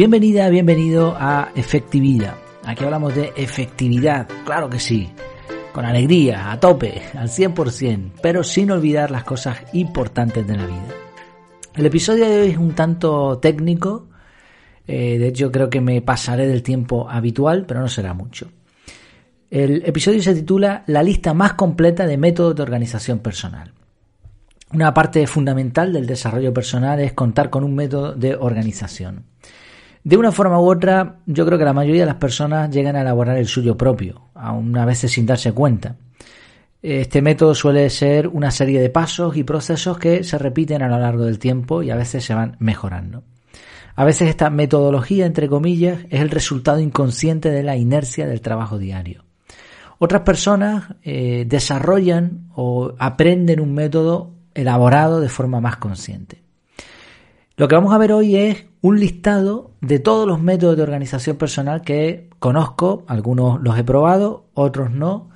Bienvenida, bienvenido a Efectividad. Aquí hablamos de efectividad, claro que sí, con alegría, a tope, al 100%, pero sin olvidar las cosas importantes de la vida. El episodio de hoy es un tanto técnico, eh, de hecho creo que me pasaré del tiempo habitual, pero no será mucho. El episodio se titula La lista más completa de métodos de organización personal. Una parte fundamental del desarrollo personal es contar con un método de organización. De una forma u otra, yo creo que la mayoría de las personas llegan a elaborar el suyo propio, aún a veces sin darse cuenta. Este método suele ser una serie de pasos y procesos que se repiten a lo largo del tiempo y a veces se van mejorando. A veces esta metodología, entre comillas, es el resultado inconsciente de la inercia del trabajo diario. Otras personas eh, desarrollan o aprenden un método elaborado de forma más consciente. Lo que vamos a ver hoy es un listado de todos los métodos de organización personal que conozco, algunos los he probado, otros no.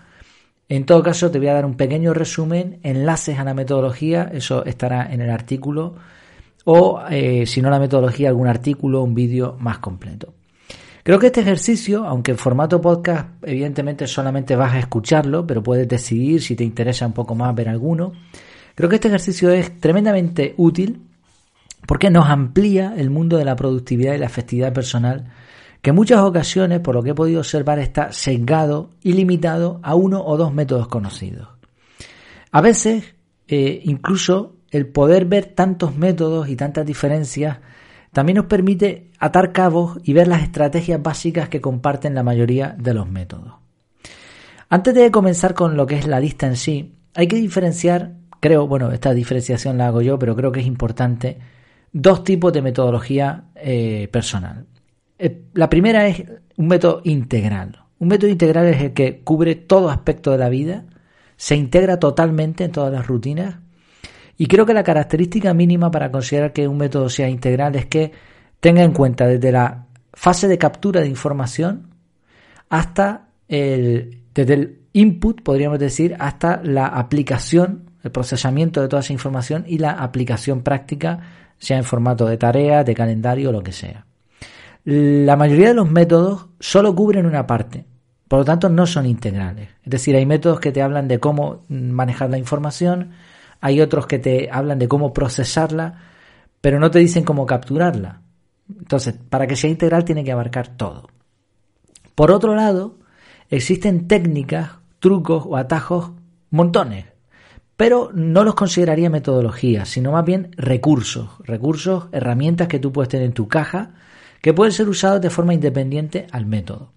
En todo caso, te voy a dar un pequeño resumen, enlaces a la metodología, eso estará en el artículo, o eh, si no la metodología, algún artículo, un vídeo más completo. Creo que este ejercicio, aunque en formato podcast, evidentemente solamente vas a escucharlo, pero puedes decidir si te interesa un poco más ver alguno. Creo que este ejercicio es tremendamente útil porque nos amplía el mundo de la productividad y la efectividad personal, que en muchas ocasiones, por lo que he podido observar, está sesgado y limitado a uno o dos métodos conocidos. A veces, eh, incluso el poder ver tantos métodos y tantas diferencias también nos permite atar cabos y ver las estrategias básicas que comparten la mayoría de los métodos. Antes de comenzar con lo que es la lista en sí, hay que diferenciar, creo, bueno, esta diferenciación la hago yo, pero creo que es importante dos tipos de metodología eh, personal. Eh, la primera es un método integral. Un método integral es el que cubre todo aspecto de la vida, se integra totalmente en todas las rutinas y creo que la característica mínima para considerar que un método sea integral es que tenga en cuenta desde la fase de captura de información hasta el, desde el input, podríamos decir, hasta la aplicación, el procesamiento de toda esa información y la aplicación práctica sea en formato de tarea, de calendario lo que sea. La mayoría de los métodos solo cubren una parte, por lo tanto no son integrales. Es decir, hay métodos que te hablan de cómo manejar la información, hay otros que te hablan de cómo procesarla, pero no te dicen cómo capturarla. Entonces, para que sea integral tiene que abarcar todo. Por otro lado, existen técnicas, trucos o atajos montones pero no los consideraría metodologías, sino más bien recursos, recursos, herramientas que tú puedes tener en tu caja que pueden ser usados de forma independiente al método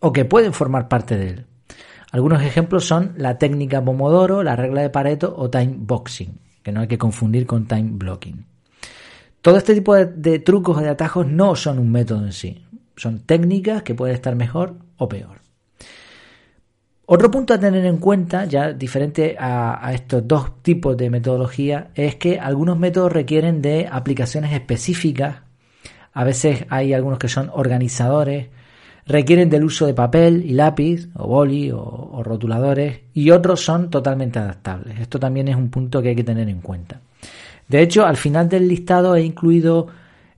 o que pueden formar parte de él. Algunos ejemplos son la técnica Pomodoro, la regla de Pareto o time boxing, que no hay que confundir con time blocking. Todo este tipo de, de trucos o de atajos no son un método en sí, son técnicas que pueden estar mejor o peor. Otro punto a tener en cuenta, ya diferente a, estos dos tipos de metodología, es que algunos métodos requieren de aplicaciones específicas. A veces hay algunos que son organizadores, requieren del uso de papel y lápiz, o boli, o rotuladores, y otros son totalmente adaptables. Esto también es un punto que hay que tener en cuenta. De hecho, al final del listado he incluido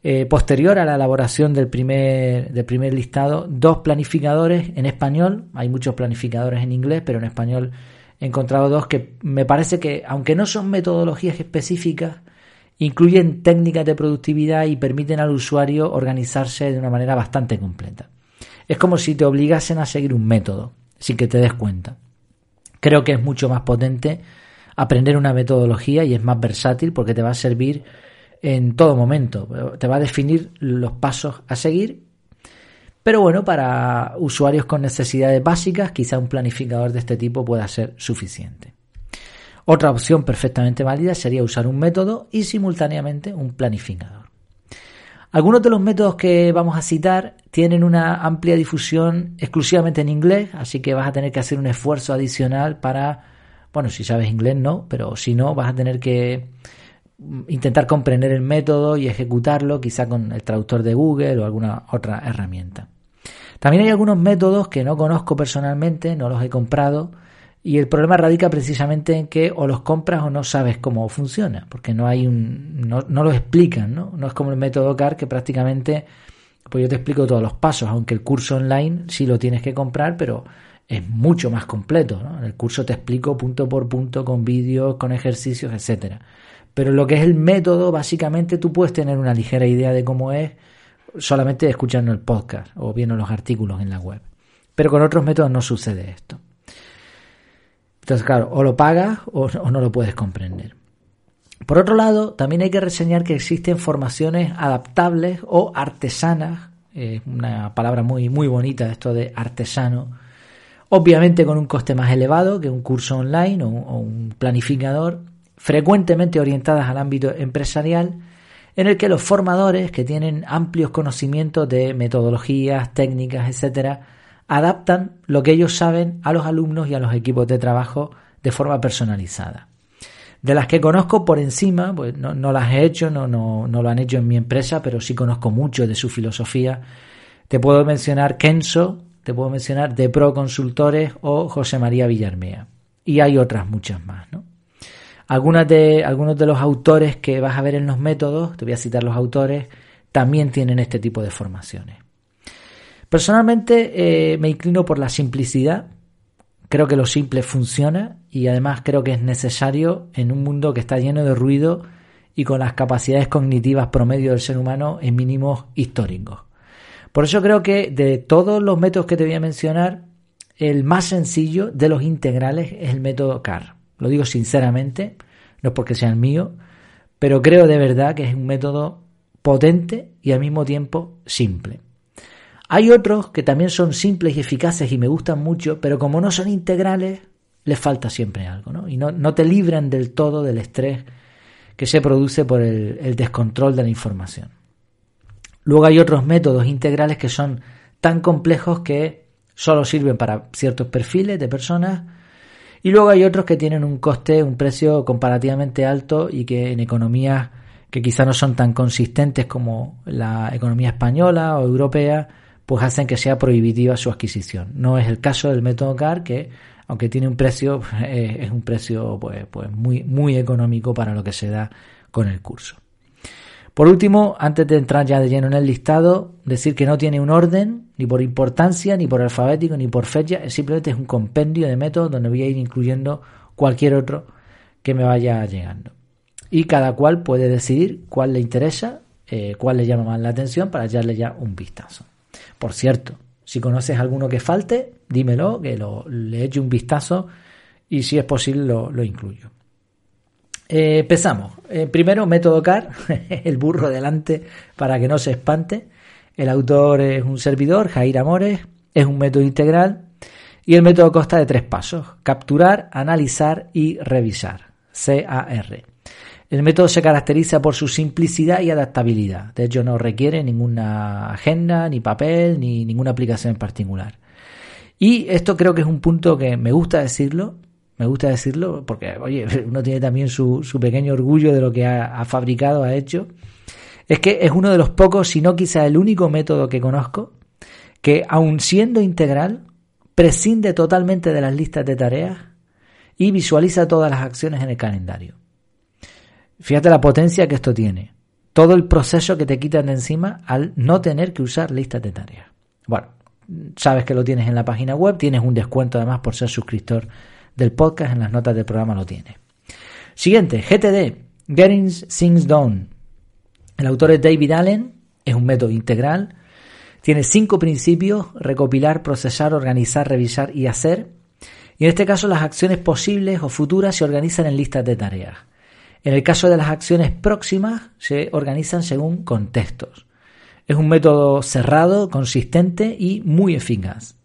eh, posterior a la elaboración del primer, del primer listado, dos planificadores en español, hay muchos planificadores en inglés, pero en español he encontrado dos que me parece que, aunque no son metodologías específicas, incluyen técnicas de productividad y permiten al usuario organizarse de una manera bastante completa. Es como si te obligasen a seguir un método, sin que te des cuenta. Creo que es mucho más potente aprender una metodología y es más versátil porque te va a servir en todo momento. Te va a definir los pasos a seguir. Pero bueno, para usuarios con necesidades básicas, quizá un planificador de este tipo pueda ser suficiente. Otra opción perfectamente válida sería usar un método y simultáneamente un planificador. Algunos de los métodos que vamos a citar tienen una amplia difusión exclusivamente en inglés, así que vas a tener que hacer un esfuerzo adicional para, bueno, si sabes inglés no, pero si no, vas a tener que intentar comprender el método y ejecutarlo quizá con el traductor de Google o alguna otra herramienta. También hay algunos métodos que no conozco personalmente, no los he comprado y el problema radica precisamente en que o los compras o no sabes cómo funciona, porque no hay un no, no lo explican, ¿no? No es como el método CAR que prácticamente Pues yo te explico todos los pasos, aunque el curso online sí lo tienes que comprar, pero es mucho más completo. En el curso te explico punto por punto, con vídeos, con ejercicios, etcétera. Pero lo que es el método, básicamente tú puedes tener una ligera idea de cómo es solamente escuchando el podcast o viendo los artículos en la web. Pero con otros métodos no sucede esto. Entonces, claro, o lo pagas o, no lo puedes comprender. Por otro lado, también hay que reseñar que existen formaciones adaptables o artesanas, una palabra muy, muy bonita esto de artesano, obviamente con un coste más elevado que un curso online o un planificador, frecuentemente orientadas al ámbito empresarial, en el que los formadores, que tienen amplios conocimientos de metodologías, técnicas, etcétera, adaptan lo que ellos saben a los alumnos y a los equipos de trabajo de forma personalizada. De las que conozco por encima, pues no, las he hecho, no, no, no, lo han hecho en mi empresa, pero sí conozco mucho de su filosofía. Te puedo mencionar Kenso, te puedo mencionar De Pro Consultores o José María Villarmea. Y hay otras muchas más, ¿no? Algunas de, algunos de los autores que vas a ver en los métodos, te voy a citar los autores, también tienen este tipo de formaciones. Personalmente eh, me inclino por la simplicidad. Creo que lo simple funciona y además creo que es necesario en un mundo que está lleno de ruido y con las capacidades cognitivas promedio del ser humano en mínimos históricos. Por eso creo que de todos los métodos que te voy a mencionar, el más sencillo de los integrales es el método CAR. Lo digo sinceramente, no es porque sea el mío, pero creo de verdad que es un método potente y al mismo tiempo simple. Hay otros que también son simples y eficaces y me gustan mucho, pero como no son integrales, les falta siempre algo, ¿no? Y no, te libran del todo del estrés que se produce por el, el descontrol de la información. Luego hay otros métodos integrales que son tan complejos que solo sirven para ciertos perfiles de personas y luego hay otros que tienen un coste, un precio comparativamente alto y que en economías que quizá no son tan consistentes como la economía española o europea, pues hacen que sea prohibitiva su adquisición. No es el caso del método CAR, que aunque tiene un precio, eh, es un precio pues, pues muy, muy económico para lo que se da con el curso. Por último, antes de entrar ya de lleno en el listado, decir que no tiene un orden, ni por importancia, ni por alfabético, ni por fecha, simplemente es un compendio de métodos donde voy a ir incluyendo cualquier otro que me vaya llegando. Y cada cual puede decidir cuál le interesa, eh, cuál le llama más la atención para echarle ya un vistazo. Por cierto, si conoces alguno que falte, dímelo, que lo, le eche un vistazo y si es posible lo, incluyo. Eh, empezamos. Eh, primero, método CAR, el burro delante para que no se espante. El autor es un servidor, Jair Amores, es un método integral y el método consta de tres pasos, capturar, analizar y revisar, CAR. El método se caracteriza por su simplicidad y adaptabilidad. De hecho, no requiere ninguna agenda, ni papel, ni ninguna aplicación en particular. Y esto creo que es un punto que me gusta decirlo. Me gusta decirlo porque, oye, uno tiene también su, pequeño orgullo de lo que ha, ha, fabricado, ha hecho. Es que es uno de los pocos, si no quizá el único método que conozco, que aun siendo integral, prescinde totalmente de las listas de tareas y visualiza todas las acciones en el calendario. Fíjate la potencia que esto tiene. Todo el proceso que te quitan de encima al no tener que usar listas de tareas. Bueno, sabes que lo tienes en la página web, tienes un descuento además por ser suscriptor del podcast, en las notas del programa lo tienes. Siguiente, GTD, Getting Things Done. El autor es David Allen, es un método integral, tiene cinco principios, recopilar, procesar, organizar, revisar y hacer. Y en este caso las acciones posibles o futuras se organizan en listas de tareas. En el caso de las acciones próximas, se organizan según contextos. Es un método cerrado, consistente y muy eficaz.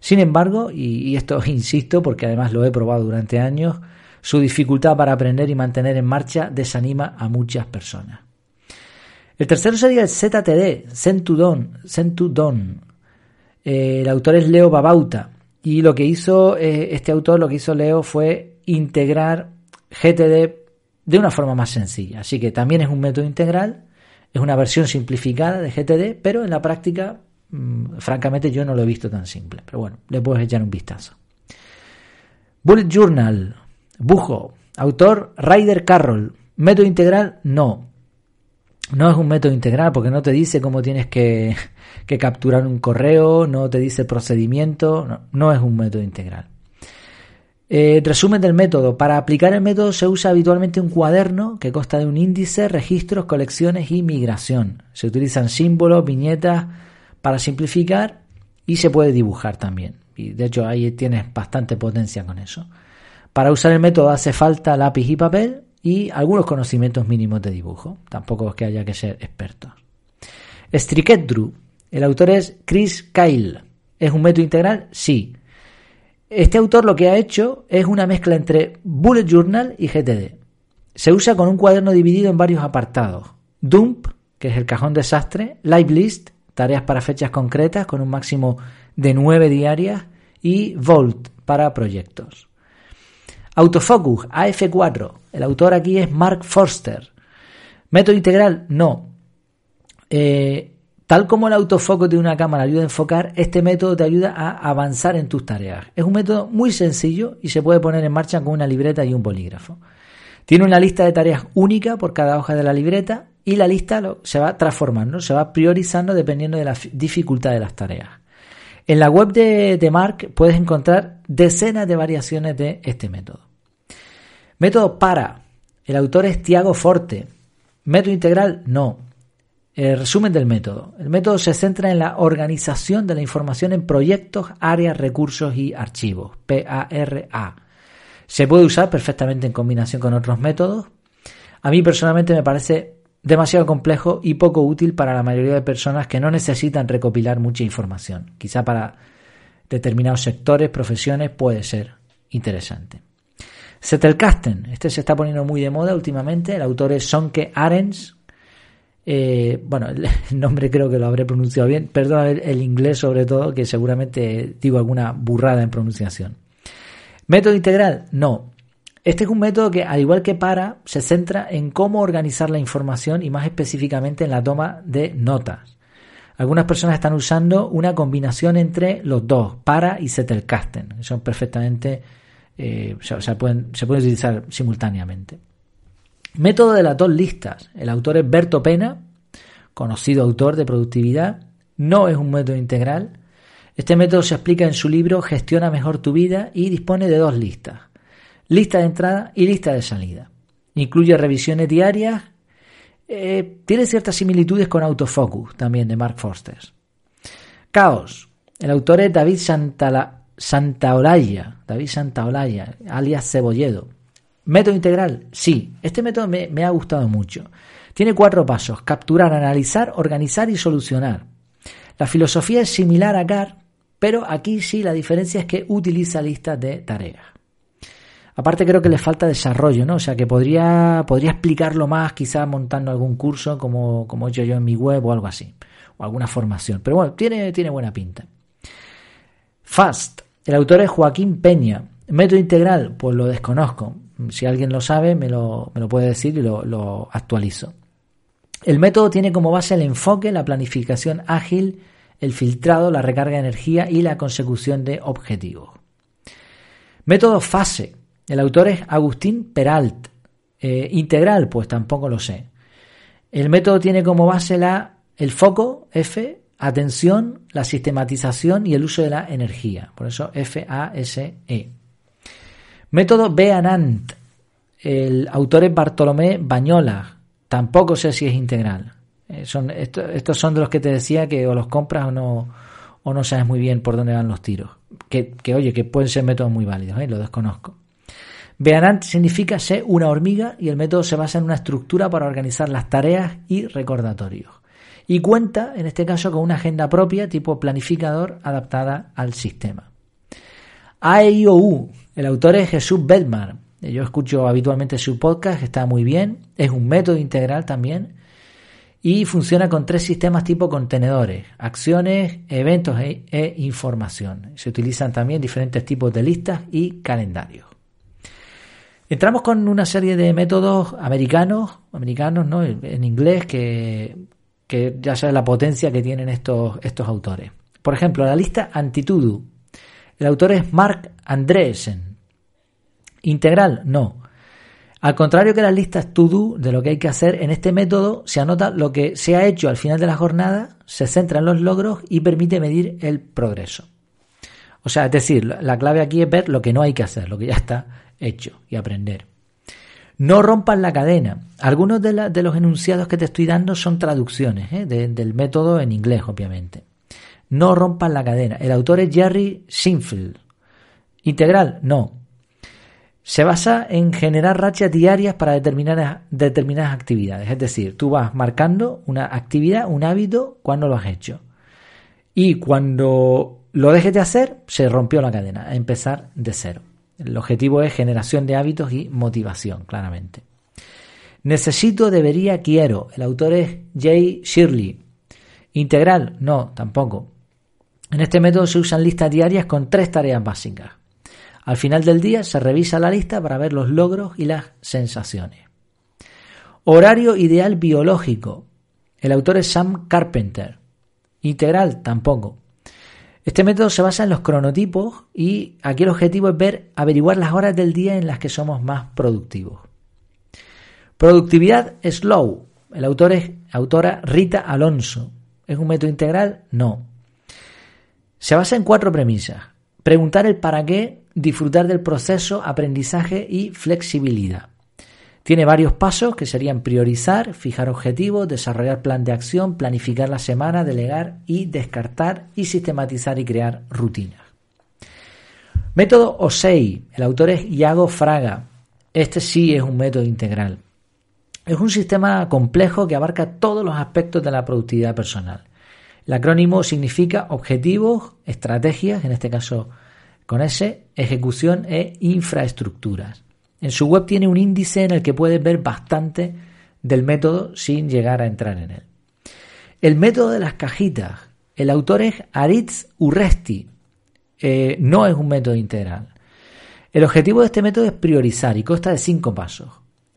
Sin embargo, y, esto insisto porque además lo he probado durante años, su dificultad para aprender y mantener en marcha desanima a muchas personas. El tercero sería el ZTD, Centudon. Centudon. Eh, el autor es Leo Babauta. Y lo que hizo eh, este autor, lo que hizo Leo fue integrar GTD de una forma más sencilla. Así que también es un método integral, es una versión simplificada de GTD, pero en la práctica, mm, francamente, yo no lo he visto tan simple. Pero bueno, le puedes echar un vistazo. Bullet Journal, Bujo, autor Ryder Carroll, método integral, no. No es un método integral porque no te dice cómo tienes que, capturar un correo, no te dice procedimiento, no, es un método integral. Eh, resumen del método. Para aplicar el método se usa habitualmente un cuaderno que consta de un índice, registros, colecciones y migración. Se utilizan símbolos, viñetas para simplificar y se puede dibujar también. Y de hecho ahí tienes bastante potencia con eso. Para usar el método hace falta lápiz y papel y algunos conocimientos mínimos de dibujo. Tampoco es que haya que ser expertos. Striketdru. El autor es Chris Kyle. ¿Es un método integral? Sí. Este autor lo que ha hecho es una mezcla entre Bullet Journal y GTD. Se usa con un cuaderno dividido en varios apartados. Dump, que es el cajón desastre, Live List, tareas para fechas concretas con un máximo de nueve diarias, y Volt para proyectos. Autofocus, AF4. El autor aquí es Mark Forster. Método integral, no. Eh, tal como el autofoco de una cámara ayuda a enfocar, este método te ayuda a avanzar en tus tareas. Es un método muy sencillo y se puede poner en marcha con una libreta y un bolígrafo. Tiene una lista de tareas única por cada hoja de la libreta y la lista se va transformando, se va priorizando dependiendo de la dificultad de las tareas. En la web de, de Mark puedes encontrar decenas de variaciones de este método. Método para. El autor es Tiago Forte. Método integral, no. El resumen del método. El método se centra en la organización de la información en proyectos, áreas, recursos y archivos. PARA. Se puede usar perfectamente en combinación con otros métodos. A mí personalmente me parece demasiado complejo y poco útil para la mayoría de personas que no necesitan recopilar mucha información. Quizá para determinados sectores, profesiones puede ser interesante. Zettelkasten, este se está poniendo muy de moda últimamente, el autor es Sonke Arens. Eh, bueno, el nombre creo que lo habré pronunciado bien, perdón el inglés sobre todo, que seguramente digo alguna burrada en pronunciación. Método integral, no. Este es un método que, al igual que para, se centra en cómo organizar la información y más específicamente en la toma de notas. Algunas personas están usando una combinación entre los dos, para y Zettelkasten. Son perfectamente, eh, pueden, se pueden utilizar simultáneamente. Método de las dos listas. El autor es Berto Pena, conocido autor de productividad. No es un método integral. Este método se explica en su libro Gestiona mejor tu vida y dispone de dos listas lista de entrada y lista de salida. Incluye revisiones diarias. Eh, tiene ciertas similitudes con Autofocus, también de Mark Forster. Caos. El autor es David Santala, Santaolalla, David Santaolalla, alias Cebolledo. Método integral, sí. Este método me, me ha gustado mucho. Tiene cuatro pasos: capturar, analizar, organizar y solucionar. La filosofía es similar a CAR, pero aquí sí la diferencia es que utiliza listas de tareas. Aparte creo que le falta desarrollo, ¿no? O sea que podría, podría explicarlo más quizás montando algún curso como, como he hecho yo en mi web o algo así. O alguna formación. Pero bueno, tiene, tiene buena pinta. Fast. El autor es Joaquín Peña. Método integral, pues lo desconozco. Si alguien lo sabe, me lo, me lo puede decir y lo, lo actualizo. El método tiene como base el enfoque, la planificación ágil, el filtrado, la recarga de energía y la consecución de objetivos. Método fase. El autor es Agustín Peralt. Eh, integral, pues tampoco lo sé. El método tiene como base la, el foco, F, atención, la sistematización y el uso de la energía. Por eso F-A-S-E. Método Beanant. El autor es Bartolomé Bañola. Tampoco sé si es integral. Eh, son, estos son de los que te decía que o los compras o no, o no sabes muy bien por dónde van los tiros. Que, oye, que pueden ser métodos muy válidos, ¿eh? lo desconozco. Beanant significa ser una hormiga y el método se basa en una estructura para organizar las tareas y recordatorios. Y cuenta, en este caso, con una agenda propia tipo planificador adaptada al sistema. AEIOU, el autor es Jesús Bedmar. Yo escucho habitualmente su podcast, está muy bien. Es un método integral también. Y funciona con tres sistemas tipo contenedores, acciones, eventos e, e información. Se utilizan también diferentes tipos de listas y calendarios. Entramos con una serie de métodos americanos, americanos, ¿no? En inglés, que, ya sabes la potencia que tienen estos, estos autores. Por ejemplo, la lista Antitudu. El autor es Mark Andresen. Integral, no. Al contrario que las listas to-do de lo que hay que hacer, en este método se anota lo que se ha hecho al final de la jornada, se centra en los logros y permite medir el progreso. O sea, es decir, la clave aquí es ver lo que no hay que hacer, lo que ya está hecho y aprender. No rompan la cadena. Algunos de, los enunciados que te estoy dando son traducciones ¿eh? del método en inglés, obviamente. No rompan la cadena. El autor es Jerry Sinfield. Integral, no. Se basa en generar rachas diarias para determinadas, determinadas actividades. Es decir, tú vas marcando una actividad, un hábito, cuando lo has hecho. Y cuando lo dejes de hacer, se rompió la cadena, a empezar de cero. El objetivo es generación de hábitos y motivación, claramente. Necesito, debería, quiero. El autor es Jay Shirley. Integral, no, tampoco. En este método se usan listas diarias con tres tareas básicas. Al final del día se revisa la lista para ver los logros y las sensaciones. Horario ideal biológico. El autor es Sam Carpenter. Integral, tampoco. Este método se basa en los cronotipos y aquí el objetivo es ver, averiguar las horas del día en las que somos más productivos. Productividad slow. El autor es autora Rita Alonso. ¿Es un método integral? No. Se basa en cuatro premisas. Preguntar el para qué, disfrutar del proceso, aprendizaje y flexibilidad. Tiene varios pasos que serían priorizar, fijar objetivos, desarrollar plan de acción, planificar la semana, delegar y descartar y sistematizar y crear rutinas. Método OSEI. El autor es Iago Fraga. Este sí es un método integral. Es un sistema complejo que abarca todos los aspectos de la productividad personal. El acrónimo significa objetivos, estrategias, en este caso con S, ejecución e infraestructuras. En su web tiene un índice en el que puedes ver bastante del método sin llegar a entrar en él. El método de las cajitas. El autor es Aritz Urresti. Eh, no es un método integral. El objetivo de este método es priorizar y consta de cinco pasos.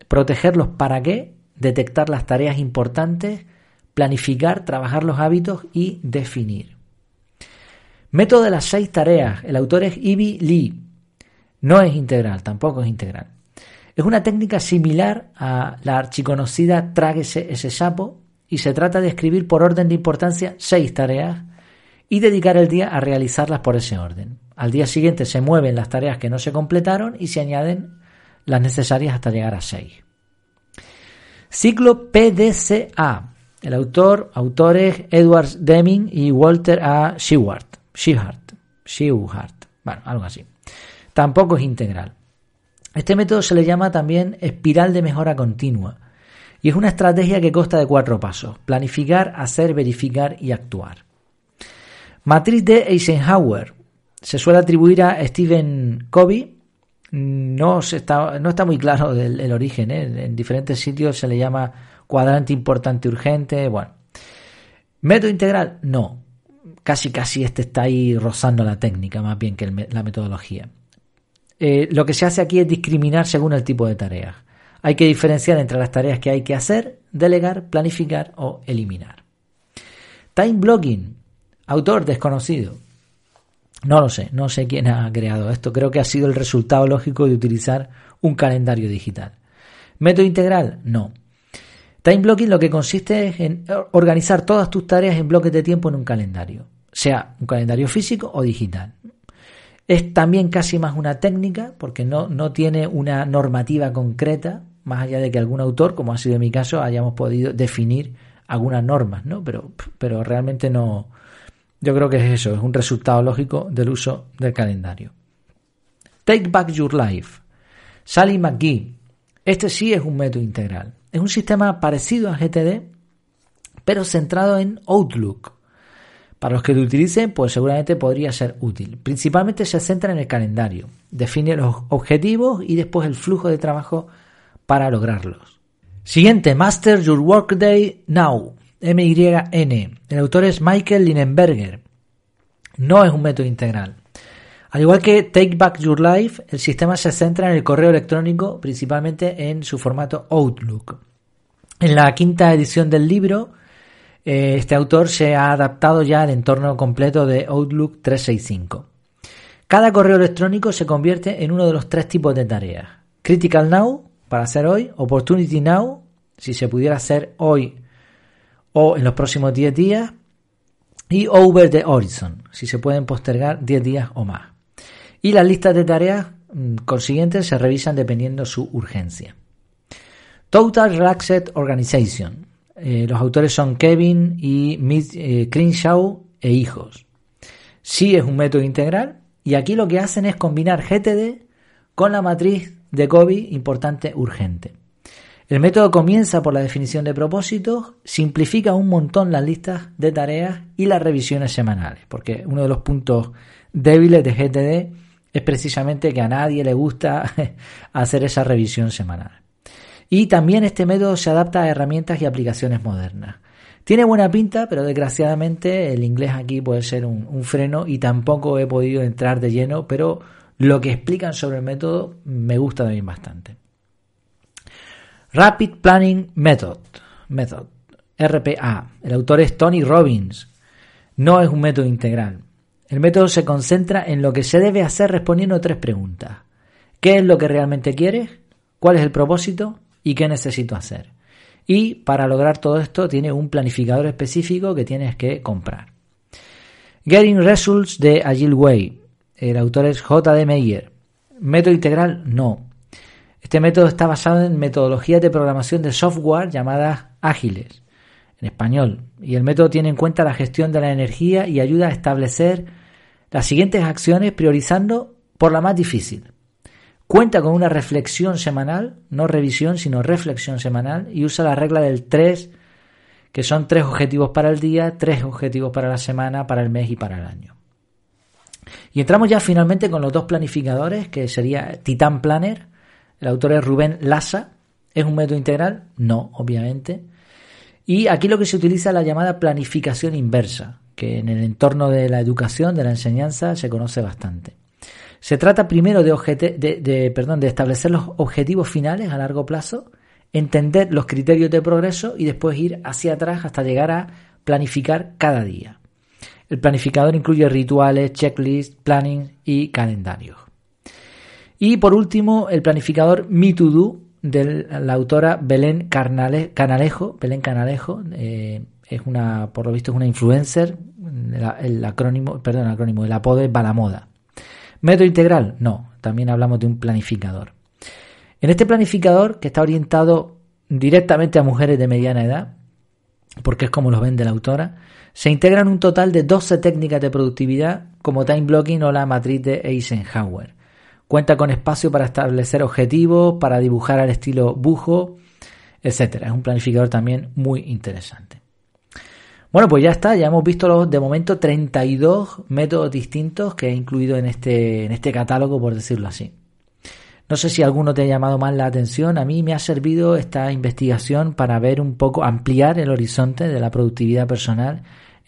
Proteger los para qué, detectar las tareas importantes, planificar, trabajar los hábitos y definir. Método de las seis tareas. El autor es Ivy Lee. No es integral, tampoco es integral. Es una técnica similar a la archiconocida Tráguese ese sapo y se trata de escribir por orden de importancia seis tareas y dedicar el día a realizarlas por ese orden. Al día siguiente se mueven las tareas que no se completaron y se añaden las necesarias hasta llegar a seis. Ciclo PDCA. El autor, autores Edward Deming y Walter A. Shewhart. Shewhart. Shewhart. Bueno, algo así. Tampoco es integral. Este método se le llama también espiral de mejora continua y es una estrategia que consta de cuatro pasos, planificar, hacer, verificar y actuar. Matriz de Eisenhower se suele atribuir a Stephen Covey, no, está, no está muy claro el, origen, ¿eh? en diferentes sitios se le llama cuadrante importante urgente, bueno. ¿Método integral? No, casi casi este está ahí rozando la técnica más bien que la metodología. Eh, lo que se hace aquí es discriminar según el tipo de tareas. Hay que diferenciar entre las tareas que hay que hacer, delegar, planificar o eliminar. Time blocking, autor desconocido. No lo sé, no sé quién ha creado esto. Creo que ha sido el resultado lógico de utilizar un calendario digital. Método integral, no. Time blocking lo que consiste es en organizar todas tus tareas en bloques de tiempo en un calendario, sea un calendario físico o digital. Es también casi más una técnica porque no, no tiene una normativa concreta, más allá de que algún autor, como ha sido mi caso, hayamos podido definir algunas normas, ¿no? Pero, pero realmente no. Yo creo que es eso, es un resultado lógico del uso del calendario. Take Back Your Life. Sally McGee. Este sí es un método integral. Es un sistema parecido a GTD, pero centrado en Outlook. Para los que lo utilicen, pues seguramente podría ser útil. Principalmente se centra en el calendario, define los objetivos y después el flujo de trabajo para lograrlos. Siguiente, Master Your Workday Now, MYN. El autor es Michael Linenberger. No es un método integral. Al igual que Take Back Your Life, el sistema se centra en el correo electrónico, principalmente en su formato Outlook. En la quinta edición del libro, este autor se ha adaptado ya al entorno completo de Outlook 365. Cada correo electrónico se convierte en uno de los tres tipos de tareas. Critical Now, para hacer hoy, Opportunity Now, si se pudiera hacer hoy o en los próximos 10 días, y Over the Horizon, si se pueden postergar 10 días o más. Y las listas de tareas mm, consiguientes se revisan dependiendo su urgencia. Total Relaxed Organization. Eh, los autores son Kevin y Mitch eh, e hijos. Sí es un método integral y aquí lo que hacen es combinar GTD con la matriz de COVID importante urgente. El método comienza por la definición de propósitos, simplifica un montón las listas de tareas y las revisiones semanales, porque uno de los puntos débiles de GTD es precisamente que a nadie le gusta hacer esa revisión semanal. Y también este método se adapta a herramientas y aplicaciones modernas. Tiene buena pinta, pero desgraciadamente el inglés aquí puede ser un, freno y tampoco he podido entrar de lleno, pero lo que explican sobre el método me gusta también bastante. Rapid Planning Method, Method, RPA. El autor es Tony Robbins. No es un método integral. El método se concentra en lo que se debe hacer respondiendo tres preguntas. ¿Qué es lo que realmente quieres? ¿Cuál es el propósito? ¿Y qué necesito hacer? Y para lograr todo esto tiene un planificador específico que tienes que comprar. Getting Results de Agile Way. El autor es J.D. Meyer. ¿Método integral? No. Este método está basado en metodologías de programación de software llamadas ágiles, en español, y el método tiene en cuenta la gestión de la energía y ayuda a establecer las siguientes acciones priorizando por la más difícil. Cuenta con una reflexión semanal, no revisión, sino reflexión semanal, y usa la regla del 3, que son tres objetivos para el día, tres objetivos para la semana, para el mes y para el año. Y entramos ya finalmente con los dos planificadores, que sería Titan Planner el autor es Rubén Lassa. ¿Es un método integral? No, obviamente. Y aquí lo que se utiliza es la llamada planificación inversa, que en el entorno de la educación, de la enseñanza, se conoce bastante. Se trata primero de, perdón, de establecer los objetivos finales a largo plazo, entender los criterios de progreso y después ir hacia atrás hasta llegar a planificar cada día. El planificador incluye rituales, checklists, planning y calendarios. Y por último, el planificador Me de la autora Belén Canalejo. Belén Canalejo eh, es una, por lo visto, es una influencer. El, acrónimo, perdón, el acrónimo, el apodo es Balamoda. ¿Método integral? No, también hablamos de un planificador. En este planificador, que está orientado directamente a mujeres de mediana edad, porque es como lo vende la autora, se integran un total de 12 técnicas de productividad como time blocking o la matriz de Eisenhower. Cuenta con espacio para establecer objetivos, para dibujar al estilo bujo, etcétera. Es un planificador también muy interesante. Bueno, pues ya está, ya hemos visto los, de momento 32 métodos distintos que he incluido en este, en este catálogo, por decirlo así. No sé si alguno te ha llamado más la atención. A mí me ha servido esta investigación para ver un poco, ampliar el horizonte de la productividad personal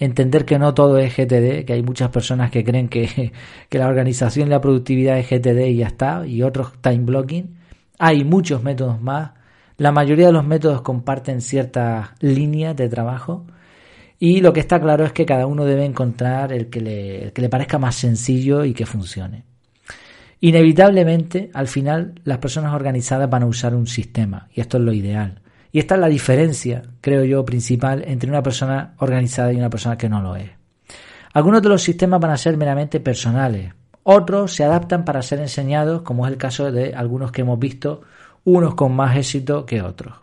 entender que no todo es GTD, que hay muchas personas que creen que, la organización y la productividad es GTD y ya está, y otros time blocking. Hay muchos métodos más. La mayoría de los métodos comparten ciertas líneas de trabajo. Y lo que está claro es que cada uno debe encontrar el que le, parezca más sencillo y que funcione. Inevitablemente, al final, las personas organizadas van a usar un sistema, y esto es lo ideal. Y esta es la diferencia, creo yo, principal entre una persona organizada y una persona que no lo es. Algunos de los sistemas van a ser meramente personales, otros se adaptan para ser enseñados, como es el caso de algunos que hemos visto, unos con más éxito que otros.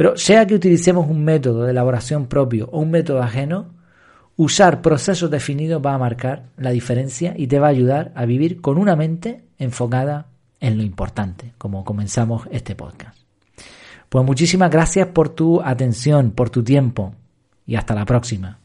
Pero sea que utilicemos un método de elaboración propio o un método ajeno, usar procesos definidos va a marcar la diferencia y te va a ayudar a vivir con una mente enfocada en lo importante, como comenzamos este podcast. Pues muchísimas gracias por tu atención, por tu tiempo y hasta la próxima.